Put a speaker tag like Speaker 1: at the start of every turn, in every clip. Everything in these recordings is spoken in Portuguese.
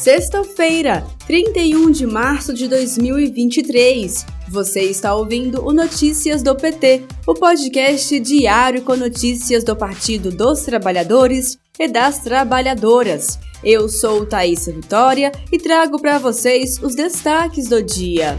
Speaker 1: Sexta-feira, 31 de março de 2023. Você está ouvindo o Notícias do PT, o podcast diário com notícias do Partido dos Trabalhadores e das Trabalhadoras. Eu sou Thaisa Vitória e trago para vocês os destaques do dia.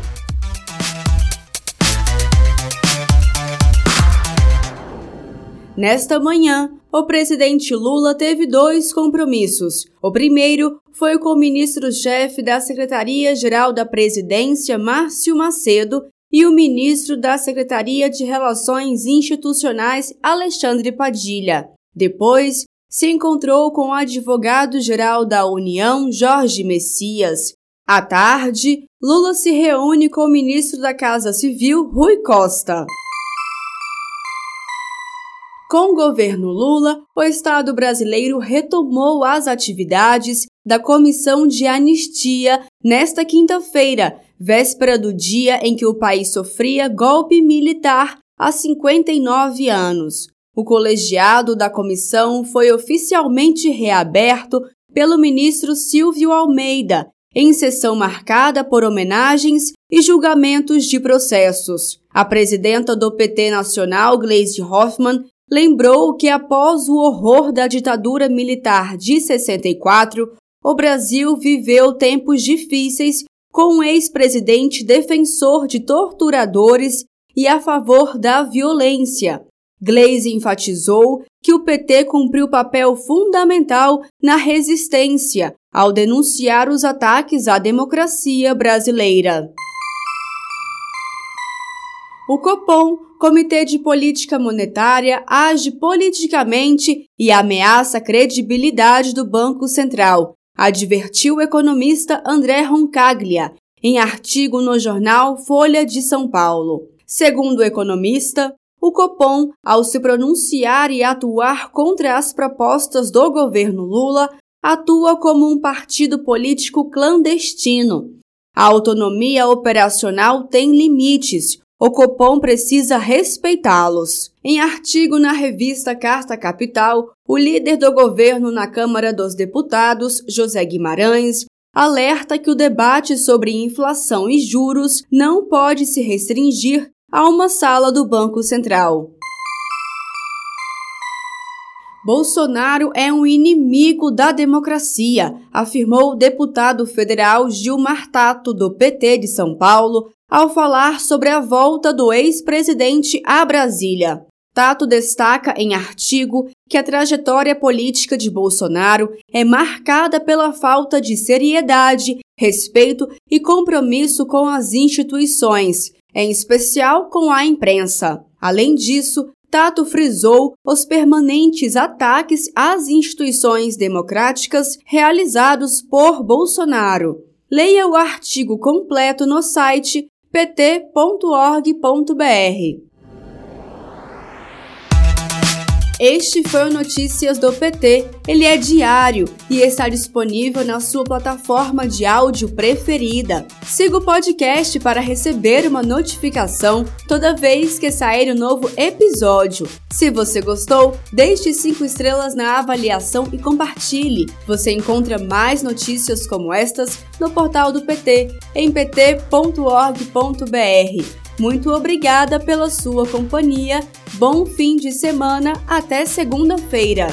Speaker 1: Nesta manhã, o presidente Lula teve dois compromissos. O primeiro foi com o ministro-chefe da Secretaria-Geral da Presidência, Márcio Macedo, e o ministro da Secretaria de Relações Institucionais, Alexandre Padilha. Depois, se encontrou com o advogado-geral da União, Jorge Messias. À tarde, Lula se reúne com o ministro da Casa Civil, Rui Costa. Com o governo Lula, o Estado brasileiro retomou as atividades da Comissão de Anistia nesta quinta-feira, véspera do dia em que o país sofria golpe militar há 59 anos. O colegiado da comissão foi oficialmente reaberto pelo ministro Silvio Almeida, em sessão marcada por homenagens e julgamentos de processos. A presidenta do PT Nacional, Gleisi Hoffmann, lembrou que após o horror da ditadura militar de 64, o Brasil viveu tempos difíceis com um ex-presidente defensor de torturadores e a favor da violência. Glaze enfatizou que o PT cumpriu papel fundamental na resistência ao denunciar os ataques à democracia brasileira. O Copom, Comitê de Política Monetária, age politicamente e ameaça a credibilidade do Banco Central, advertiu o economista André Roncaglia em artigo no jornal Folha de São Paulo. Segundo o economista, o Copom, ao se pronunciar e atuar contra as propostas do governo Lula, atua como um partido político clandestino. A autonomia operacional tem limites, o Copom precisa respeitá-los. Em artigo na revista Carta Capital, o líder do governo na Câmara dos Deputados, José Guimarães, alerta que o debate sobre inflação e juros não pode se restringir a uma sala do Banco Central. Bolsonaro é um inimigo da democracia, afirmou o deputado federal Gilmar Tato, do PT de São Paulo, ao falar sobre a volta do ex-presidente a Brasília. Tato destaca em artigo que a trajetória política de Bolsonaro é marcada pela falta de seriedade, respeito e compromisso com as instituições, em especial com a imprensa. Além disso, Tato frisou os permanentes ataques às instituições democráticas realizados por Bolsonaro. Leia o artigo completo no site pt.org.br. Este foi o Notícias do PT. Ele é diário e está disponível na sua plataforma de áudio preferida. Siga o podcast para receber uma notificação toda vez que sair um novo episódio. Se você gostou, deixe 5 estrelas na avaliação e compartilhe. Você encontra mais notícias como estas no portal do PT em pt.org.br. Muito obrigada pela sua companhia. Bom fim de semana. Até segunda-feira.